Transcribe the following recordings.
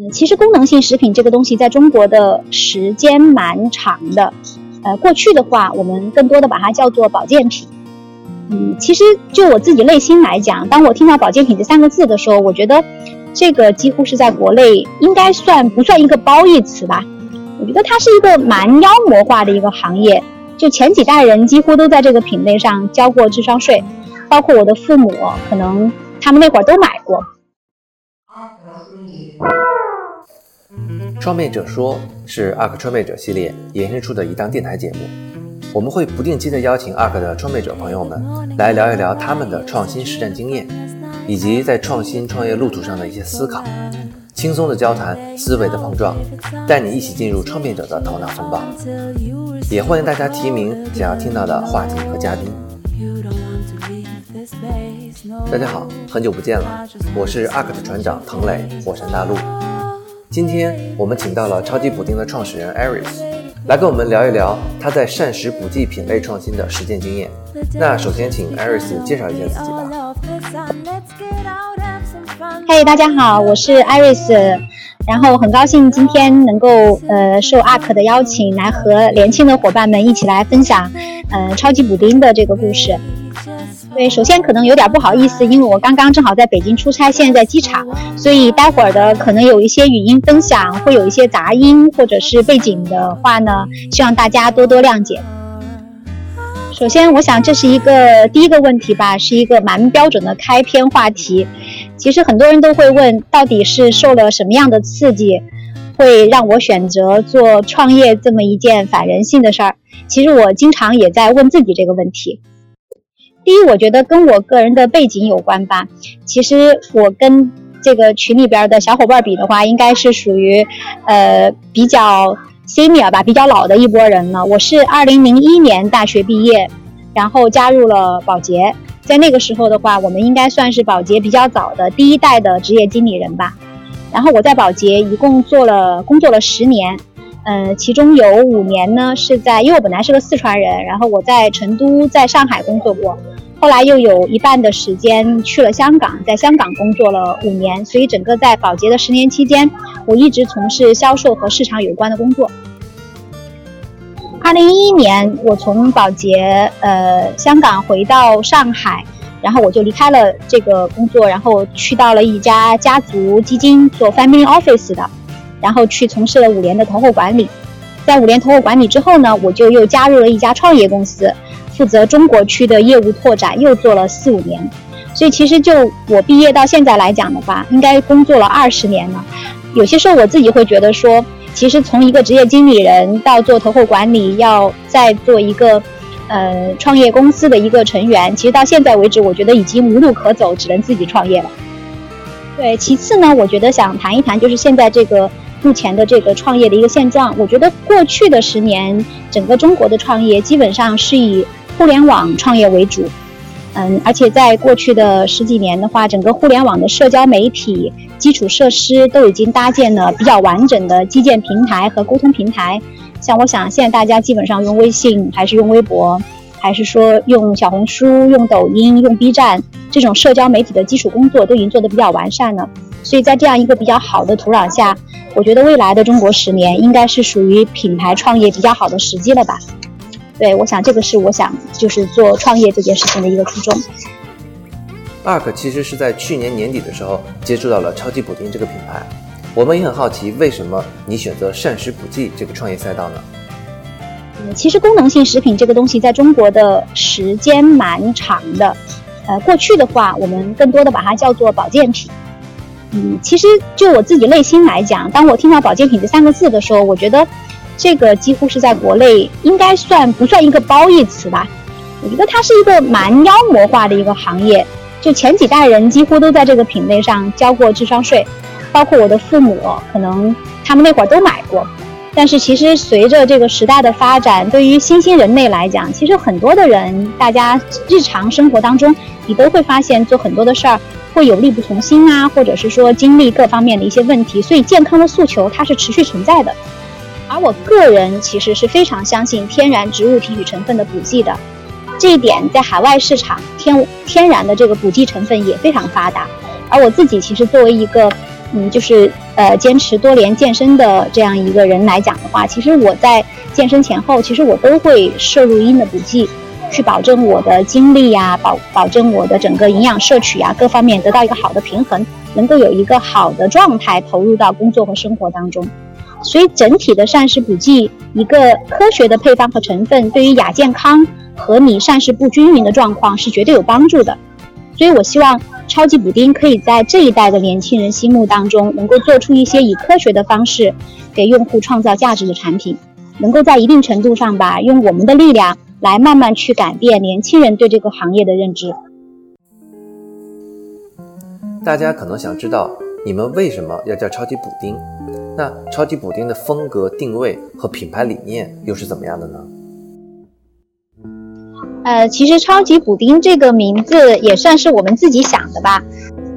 嗯，其实功能性食品这个东西在中国的时间蛮长的。呃，过去的话，我们更多的把它叫做保健品。嗯，其实就我自己内心来讲，当我听到保健品这三个字的时候，我觉得这个几乎是在国内应该算不算一个褒义词吧？我觉得它是一个蛮妖魔化的一个行业。就前几代人几乎都在这个品类上交过智商税，包括我的父母，可能他们那会儿都买过。创业者说是 ARK 创业者系列延伸出的一档电台节目，我们会不定期的邀请 ARK 的创业者朋友们来聊一聊他们的创新实战经验，以及在创新创业路途上的一些思考，轻松的交谈，思维的碰撞，带你一起进入创业者的头脑风暴。也欢迎大家提名想要听到的话题和嘉宾。大家好，很久不见了，我是 ARK 的船长滕磊，火山大陆。今天我们请到了超级补丁的创始人 Aris，来跟我们聊一聊他在膳食补剂品类创新的实践经验。那首先请 Aris 介绍一下自己吧。嘿，大家好，我是 Aris，然后很高兴今天能够呃受 ARK 的邀请，来和年轻的伙伴们一起来分享呃超级补丁的这个故事。对，首先可能有点不好意思，因为我刚刚正好在北京出差，现在在机场，所以待会儿的可能有一些语音分享，会有一些杂音或者是背景的话呢，希望大家多多谅解。首先，我想这是一个第一个问题吧，是一个蛮标准的开篇话题。其实很多人都会问，到底是受了什么样的刺激，会让我选择做创业这么一件反人性的事儿？其实我经常也在问自己这个问题。第一，我觉得跟我个人的背景有关吧。其实我跟这个群里边的小伙伴比的话，应该是属于呃比较 senior 吧，比较老的一波人了。我是二零零一年大学毕业，然后加入了宝洁。在那个时候的话，我们应该算是宝洁比较早的第一代的职业经理人吧。然后我在宝洁一共做了工作了十年，嗯，其中有五年呢是在，因为我本来是个四川人，然后我在成都、在上海工作过。后来又有一半的时间去了香港，在香港工作了五年，所以整个在宝洁的十年期间，我一直从事销售和市场有关的工作。二零一一年，我从宝洁呃香港回到上海，然后我就离开了这个工作，然后去到了一家家族基金做 family office 的，然后去从事了五年的投后管理。在五年投后管理之后呢，我就又加入了一家创业公司。负责中国区的业务拓展，又做了四五年，所以其实就我毕业到现在来讲的话，应该工作了二十年了。有些时候我自己会觉得说，其实从一个职业经理人到做投后管理，要再做一个呃创业公司的一个成员，其实到现在为止，我觉得已经无路可走，只能自己创业了。对，其次呢，我觉得想谈一谈就是现在这个目前的这个创业的一个现状。我觉得过去的十年，整个中国的创业基本上是以互联网创业为主，嗯，而且在过去的十几年的话，整个互联网的社交媒体基础设施都已经搭建了比较完整的基建平台和沟通平台。像我想，现在大家基本上用微信，还是用微博，还是说用小红书、用抖音、用 B 站这种社交媒体的基础工作都已经做得比较完善了。所以在这样一个比较好的土壤下，我觉得未来的中国十年应该是属于品牌创业比较好的时机了吧。对，我想这个是我想就是做创业这件事情的一个初衷。ARK 其实是在去年年底的时候接触到了超级补丁这个品牌，我们也很好奇为什么你选择膳食补剂这个创业赛道呢？嗯，其实功能性食品这个东西在中国的时间蛮长的，呃，过去的话我们更多的把它叫做保健品。嗯，其实就我自己内心来讲，当我听到保健品这三个字的时候，我觉得。这个几乎是在国内应该算不算一个褒义词吧？我觉得它是一个蛮妖魔化的一个行业。就前几代人几乎都在这个品类上交过智商税，包括我的父母，可能他们那会儿都买过。但是其实随着这个时代的发展，对于新兴人类来讲，其实很多的人，大家日常生活当中，你都会发现做很多的事儿会有力不从心啊，或者是说经历各方面的一些问题。所以健康的诉求它是持续存在的。而我个人其实是非常相信天然植物提取成分的补剂的，这一点在海外市场天天然的这个补剂成分也非常发达。而我自己其实作为一个嗯，就是呃坚持多年健身的这样一个人来讲的话，其实我在健身前后，其实我都会摄入一定的补剂，去保证我的精力呀，保保证我的整个营养摄取呀各方面得到一个好的平衡，能够有一个好的状态投入到工作和生活当中。所以整体的膳食补剂，一个科学的配方和成分，对于亚健康和你膳食不均匀的状况是绝对有帮助的。所以我希望超级补丁可以在这一代的年轻人心目当中，能够做出一些以科学的方式给用户创造价值的产品，能够在一定程度上吧，用我们的力量来慢慢去改变年轻人对这个行业的认知。大家可能想知道，你们为什么要叫超级补丁？那超级补丁的风格定位和品牌理念又是怎么样的呢？呃，其实超级补丁这个名字也算是我们自己想的吧。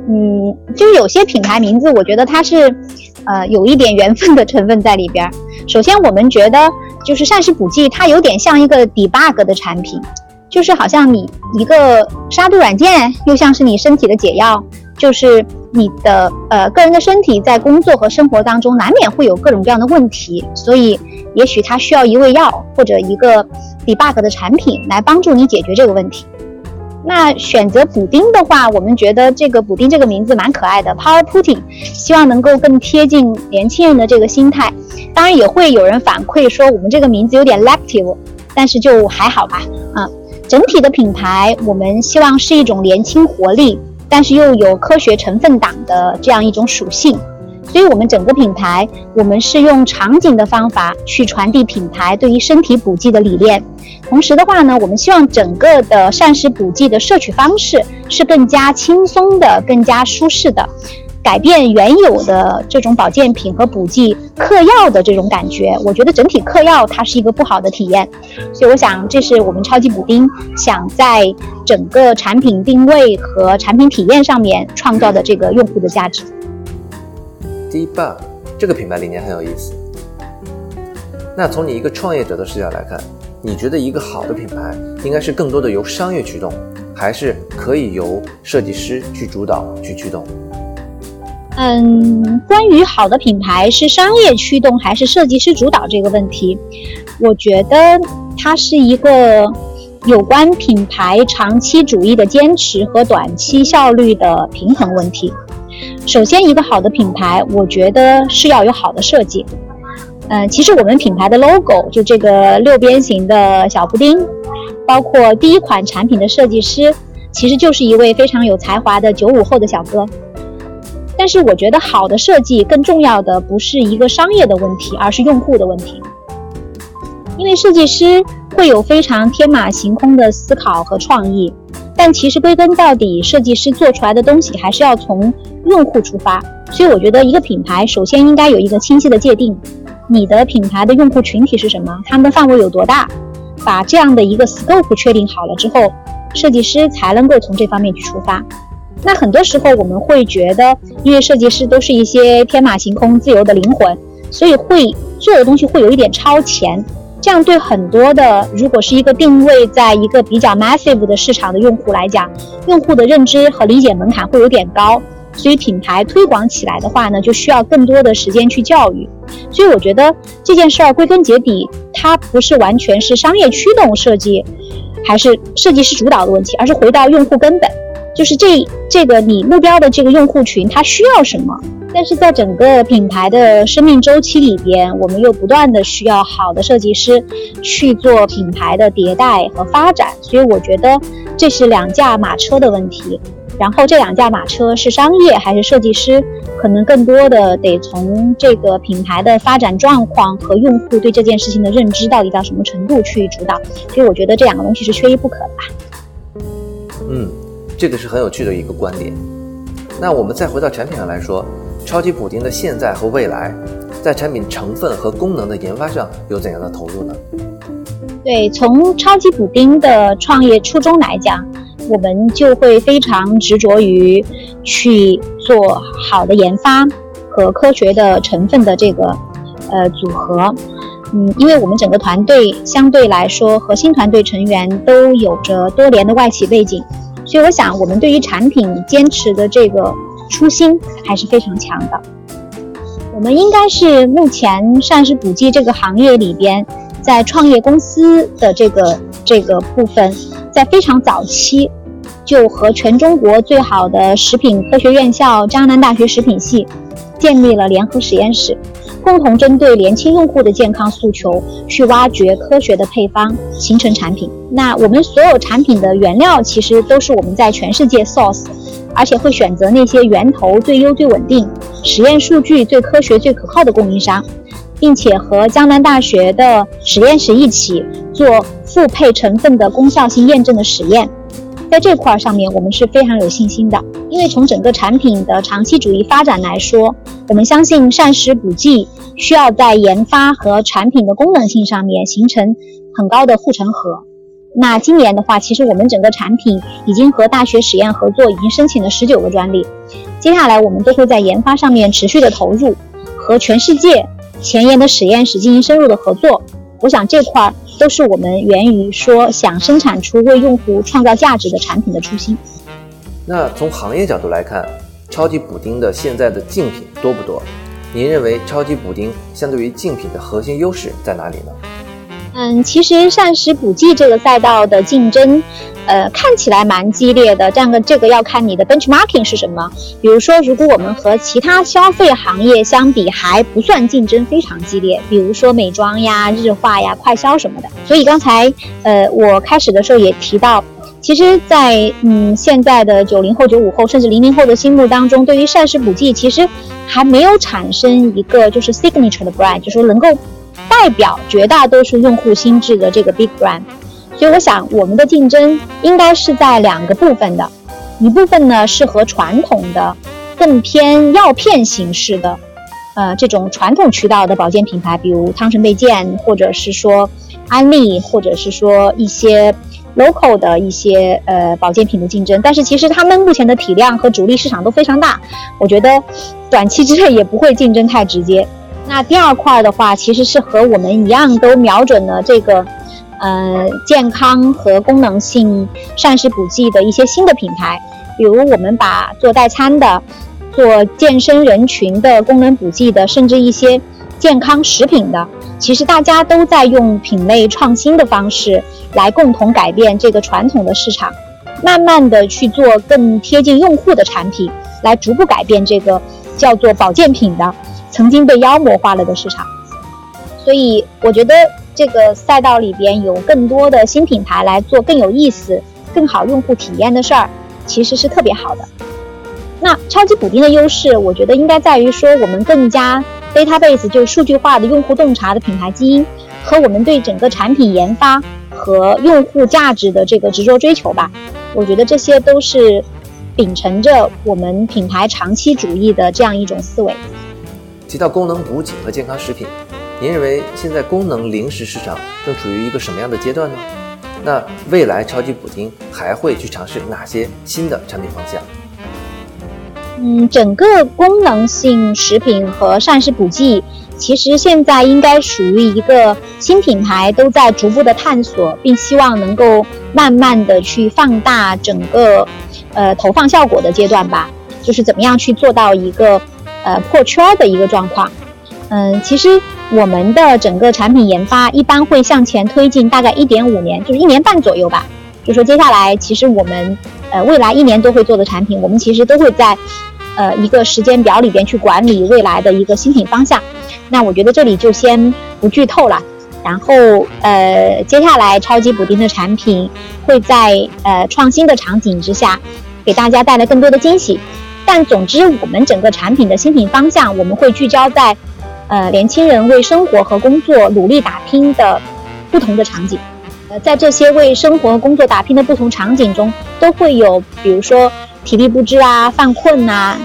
嗯，就有些品牌名字，我觉得它是呃有一点缘分的成分在里边。首先，我们觉得就是膳食补剂，它有点像一个 debug 的产品，就是好像你一个杀毒软件，又像是你身体的解药，就是。你的呃个人的身体在工作和生活当中难免会有各种各样的问题，所以也许它需要一味药或者一个 debug 的产品来帮助你解决这个问题。那选择补丁的话，我们觉得这个补丁这个名字蛮可爱的，Power Putting，希望能够更贴近年轻人的这个心态。当然也会有人反馈说我们这个名字有点 lactive，但是就还好吧。啊，整体的品牌我们希望是一种年轻活力。但是又有科学成分党的这样一种属性，所以我们整个品牌，我们是用场景的方法去传递品牌对于身体补剂的理念。同时的话呢，我们希望整个的膳食补剂的摄取方式是更加轻松的、更加舒适的。改变原有的这种保健品和补剂嗑药的这种感觉，我觉得整体嗑药它是一个不好的体验，所以我想这是我们超级补丁想在整个产品定位和产品体验上面创造的这个用户的价值。D bug 这个品牌理念很有意思。那从你一个创业者的视角来看，你觉得一个好的品牌应该是更多的由商业驱动，还是可以由设计师去主导去驱动？嗯，关于好的品牌是商业驱动还是设计师主导这个问题，我觉得它是一个有关品牌长期主义的坚持和短期效率的平衡问题。首先，一个好的品牌，我觉得是要有好的设计。嗯，其实我们品牌的 logo 就这个六边形的小布丁，包括第一款产品的设计师，其实就是一位非常有才华的九五后的小哥。但是我觉得好的设计更重要的不是一个商业的问题，而是用户的问题。因为设计师会有非常天马行空的思考和创意，但其实归根到底，设计师做出来的东西还是要从用户出发。所以我觉得一个品牌首先应该有一个清晰的界定，你的品牌的用户群体是什么，他们的范围有多大，把这样的一个 scope 确定好了之后，设计师才能够从这方面去出发。那很多时候我们会觉得，因为设计师都是一些天马行空、自由的灵魂，所以会做的东西会有一点超前。这样对很多的，如果是一个定位在一个比较 massive 的市场的用户来讲，用户的认知和理解门槛会有点高。所以品牌推广起来的话呢，就需要更多的时间去教育。所以我觉得这件事儿归根结底，它不是完全是商业驱动设计，还是设计师主导的问题，而是回到用户根本。就是这这个你目标的这个用户群，他需要什么？但是在整个品牌的生命周期里边，我们又不断的需要好的设计师去做品牌的迭代和发展。所以我觉得这是两驾马车的问题。然后这两驾马车是商业还是设计师，可能更多的得从这个品牌的发展状况和用户对这件事情的认知到底到什么程度去主导。所以我觉得这两个东西是缺一不可的吧。嗯。这个是很有趣的一个观点。那我们再回到产品上来说，超级补丁的现在和未来，在产品成分和功能的研发上有怎样的投入呢？对，从超级补丁的创业初衷来讲，我们就会非常执着于去做好的研发和科学的成分的这个呃组合。嗯，因为我们整个团队相对来说，核心团队成员都有着多年的外企背景。所以我想，我们对于产品坚持的这个初心还是非常强的。我们应该是目前膳食补剂这个行业里边，在创业公司的这个这个部分，在非常早期就和全中国最好的食品科学院校江南大学食品系建立了联合实验室。共同针对年轻用户的健康诉求去挖掘科学的配方，形成产品。那我们所有产品的原料其实都是我们在全世界 source，而且会选择那些源头最优、最稳定、实验数据最科学、最可靠的供应商，并且和江南大学的实验室一起做复配成分的功效性验证的实验。在这块儿上面，我们是非常有信心的，因为从整个产品的长期主义发展来说，我们相信膳食补剂需要在研发和产品的功能性上面形成很高的护城河。那今年的话，其实我们整个产品已经和大学实验合作，已经申请了十九个专利。接下来我们都会在研发上面持续的投入，和全世界前沿的实验室进行深入的合作。我想这块儿。都是我们源于说想生产出为用户创造价值的产品的初心。那从行业角度来看，超级补丁的现在的竞品多不多？您认为超级补丁相对于竞品的核心优势在哪里呢？嗯，其实膳食补剂这个赛道的竞争。呃，看起来蛮激烈的，这样的这个要看你的 benchmarking 是什么。比如说，如果我们和其他消费行业相比，还不算竞争非常激烈。比如说美妆呀、日化呀、快消什么的。所以刚才呃，我开始的时候也提到，其实，在嗯现在的九零后、九五后甚至零零后的心目当中，对于膳食补剂其实还没有产生一个就是 signature 的 brand，就是说能够代表绝大多数用户心智的这个 big brand。所以我想，我们的竞争应该是在两个部分的，一部分呢是和传统的、更偏药片形式的，呃，这种传统渠道的保健品牌，比如汤臣倍健，或者是说安利，或者是说一些 local 的一些呃保健品的竞争。但是其实他们目前的体量和主力市场都非常大，我觉得短期之内也不会竞争太直接。那第二块的话，其实是和我们一样，都瞄准了这个。呃，健康和功能性膳食补剂的一些新的品牌，比如我们把做代餐的、做健身人群的功能补剂的，甚至一些健康食品的，其实大家都在用品类创新的方式来共同改变这个传统的市场，慢慢的去做更贴近用户的产品，来逐步改变这个叫做保健品的曾经被妖魔化了的市场。所以我觉得。这个赛道里边有更多的新品牌来做更有意思、更好用户体验的事儿，其实是特别好的。那超级补丁的优势，我觉得应该在于说我们更加 database 就是数据化的用户洞察的品牌基因，和我们对整个产品研发和用户价值的这个执着追求吧。我觉得这些都是秉承着我们品牌长期主义的这样一种思维。提到功能补给和健康食品。您认为现在功能零食市场正处于一个什么样的阶段呢？那未来超级补丁还会去尝试哪些新的产品方向？嗯，整个功能性食品和膳食补剂，其实现在应该属于一个新品牌都在逐步的探索，并希望能够慢慢的去放大整个呃投放效果的阶段吧。就是怎么样去做到一个呃破圈的一个状况。嗯，其实。我们的整个产品研发一般会向前推进大概一点五年，就是一年半左右吧。就说接下来，其实我们呃未来一年都会做的产品，我们其实都会在呃一个时间表里边去管理未来的一个新品方向。那我觉得这里就先不剧透了。然后呃接下来超级补丁的产品会在呃创新的场景之下给大家带来更多的惊喜。但总之，我们整个产品的新品方向，我们会聚焦在。呃，年轻人为生活和工作努力打拼的不同的场景，呃，在这些为生活和工作打拼的不同场景中，都会有，比如说体力不支啊、犯困呐，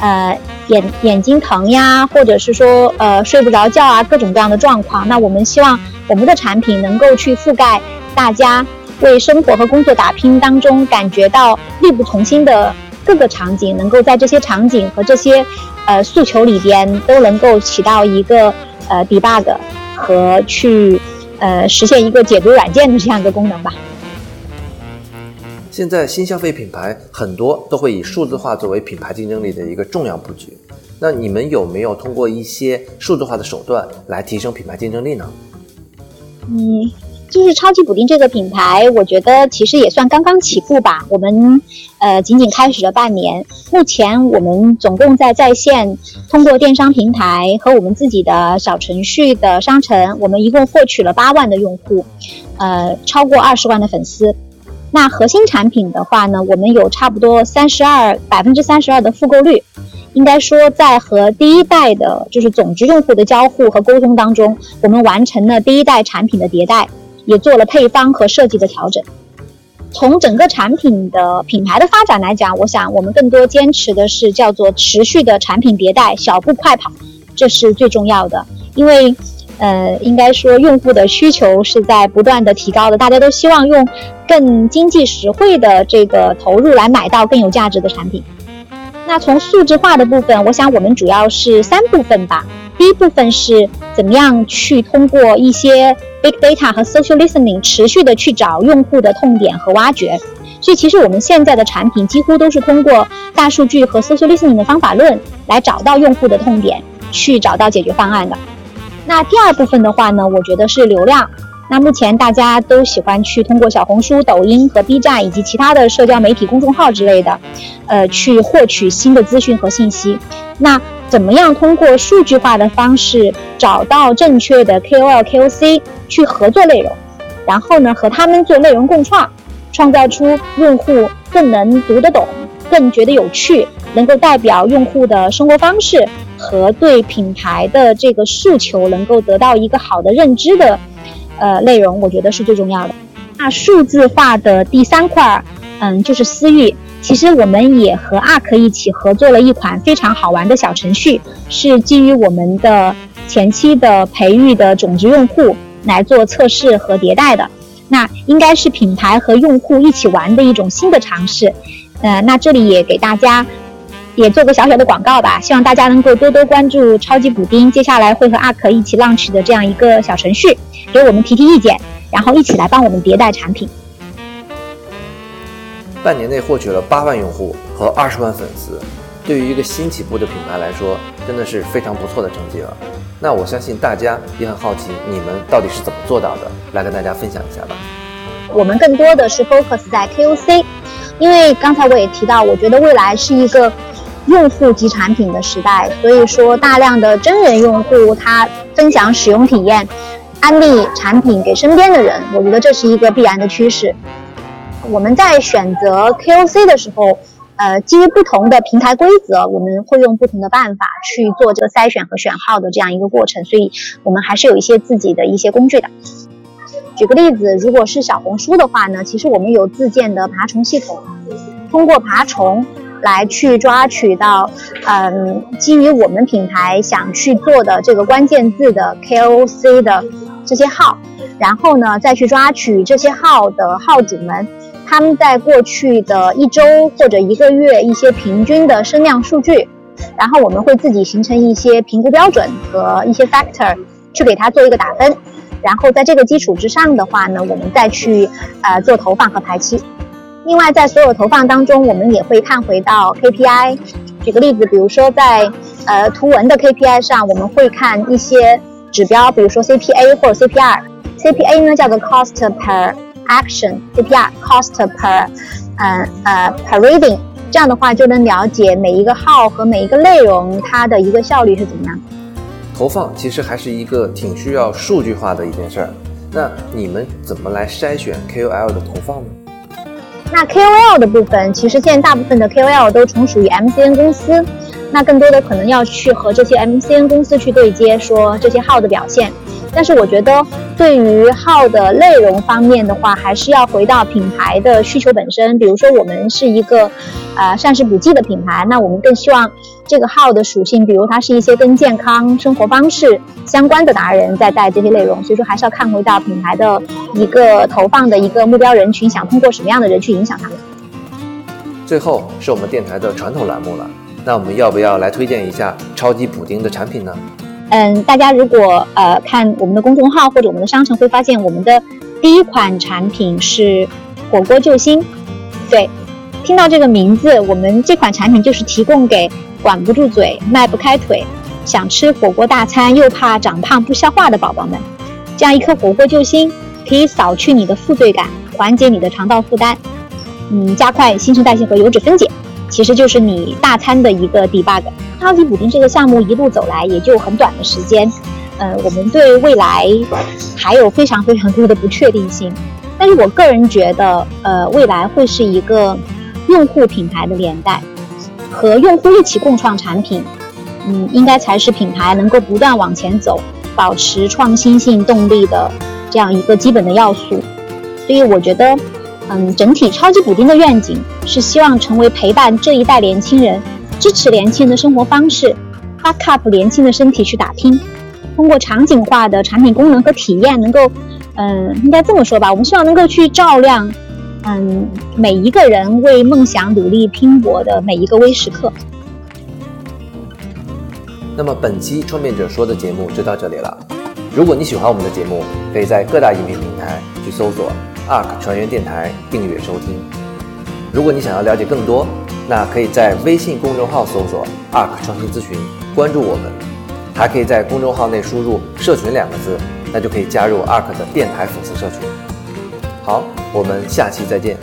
呃，眼眼睛疼呀，或者是说呃睡不着觉啊，各种各样的状况。那我们希望我们的产品能够去覆盖大家为生活和工作打拼当中感觉到力不从心的各个场景，能够在这些场景和这些。呃，诉求里边都能够起到一个呃 debug 和去呃实现一个解读软件的这样一个功能吧。现在新消费品牌很多都会以数字化作为品牌竞争力的一个重要布局。那你们有没有通过一些数字化的手段来提升品牌竞争力呢？嗯，就是超级补丁这个品牌，我觉得其实也算刚刚起步吧。我们呃仅仅开始了半年，目前我们总共在在线通过电商平台和我们自己的小程序的商城，我们一共获取了八万的用户，呃，超过二十万的粉丝。那核心产品的话呢，我们有差不多三十二百分之三十二的复购率，应该说在和第一代的就是总值用户的交互和沟通当中，我们完成了第一代产品的迭代，也做了配方和设计的调整。从整个产品的品牌的发展来讲，我想我们更多坚持的是叫做持续的产品迭代，小步快跑，这是最重要的，因为。呃，应该说用户的需求是在不断的提高的，大家都希望用更经济实惠的这个投入来买到更有价值的产品。那从数字化的部分，我想我们主要是三部分吧。第一部分是怎么样去通过一些 big data 和 social listening 持续的去找用户的痛点和挖掘。所以其实我们现在的产品几乎都是通过大数据和 social listening 的方法论来找到用户的痛点，去找到解决方案的。那第二部分的话呢，我觉得是流量。那目前大家都喜欢去通过小红书、抖音和 B 站以及其他的社交媒体公众号之类的，呃，去获取新的资讯和信息。那怎么样通过数据化的方式找到正确的 KOL、KOC 去合作内容，然后呢和他们做内容共创，创造出用户更能读得懂、更觉得有趣、能够代表用户的生活方式。和对品牌的这个诉求能够得到一个好的认知的，呃，内容，我觉得是最重要的。那数字化的第三块，嗯，就是私域。其实我们也和 ARK 一起合作了一款非常好玩的小程序，是基于我们的前期的培育的种子用户来做测试和迭代的。那应该是品牌和用户一起玩的一种新的尝试。呃，那这里也给大家。也做个小小的广告吧，希望大家能够多多关注超级补丁，接下来会和 ARK 一起 launch 的这样一个小程序，给我们提提意见，然后一起来帮我们迭代产品。半年内获取了八万用户和二十万粉丝，对于一个新起步的品牌来说，真的是非常不错的成绩了。那我相信大家也很好奇，你们到底是怎么做到的？来跟大家分享一下吧。我们更多的是 focus 在 KOC，因为刚才我也提到，我觉得未来是一个。用户及产品的时代，所以说大量的真人用户他分享使用体验，安利产品给身边的人，我觉得这是一个必然的趋势。我们在选择 KOC 的时候，呃，基于不同的平台规则，我们会用不同的办法去做这个筛选和选号的这样一个过程，所以我们还是有一些自己的一些工具的。举个例子，如果是小红书的话呢，其实我们有自建的爬虫系统，通过爬虫。来去抓取到，嗯，基于我们品牌想去做的这个关键字的 KOC 的这些号，然后呢，再去抓取这些号的号主们，他们在过去的一周或者一个月一些平均的声量数据，然后我们会自己形成一些评估标准和一些 factor 去给他做一个打分，然后在这个基础之上的话呢，我们再去呃做投放和排期。另外，在所有投放当中，我们也会看回到 KPI。举个例子，比如说在呃图文的 KPI 上，我们会看一些指标，比如说 CPA 或者 CPR。CPA 呢叫做 Cost per Action，CPR Cost per 呃呃 per Reading。这样的话就能了解每一个号和每一个内容它的一个效率是怎么样。投放其实还是一个挺需要数据化的一件事儿。那你们怎么来筛选 KOL 的投放呢？那 KOL 的部分，其实现在大部分的 KOL 都从属于 MCN 公司，那更多的可能要去和这些 MCN 公司去对接，说这些号的表现。但是我觉得，对于号的内容方面的话，还是要回到品牌的需求本身。比如说，我们是一个，呃，膳食补剂的品牌，那我们更希望这个号的属性，比如它是一些跟健康生活方式相关的达人在带这些内容。所以说，还是要看回到品牌的一个投放的一个目标人群，想通过什么样的人去影响他们。最后是我们电台的传统栏目了，那我们要不要来推荐一下超级补丁的产品呢？嗯，大家如果呃看我们的公众号或者我们的商城，会发现我们的第一款产品是火锅救星，对，听到这个名字，我们这款产品就是提供给管不住嘴、迈不开腿、想吃火锅大餐又怕长胖不消化的宝宝们。这样一颗火锅救星，可以扫去你的负罪感，缓解你的肠道负担，嗯，加快新陈代谢和油脂分解，其实就是你大餐的一个 debug。超级补丁这个项目一路走来也就很短的时间，呃，我们对未来还有非常非常多的不确定性。但是我个人觉得，呃，未来会是一个用户品牌的年代，和用户一起共创产品，嗯，应该才是品牌能够不断往前走。保持创新性动力的这样一个基本的要素，所以我觉得，嗯，整体超级补丁的愿景是希望成为陪伴这一代年轻人，支持年轻人的生活方式，back up 年轻的身体去打拼。通过场景化的产品功能和体验，能够，嗯，应该这么说吧，我们希望能够去照亮，嗯，每一个人为梦想努力拼搏的每一个微时刻。那么本期创变者说的节目就到这里了。如果你喜欢我们的节目，可以在各大音频平台去搜索 ARK 船员电台订阅收听。如果你想要了解更多，那可以在微信公众号搜索 ARK 创新咨询，关注我们。还可以在公众号内输入“社群”两个字，那就可以加入 ARK 的电台粉丝社群。好，我们下期再见。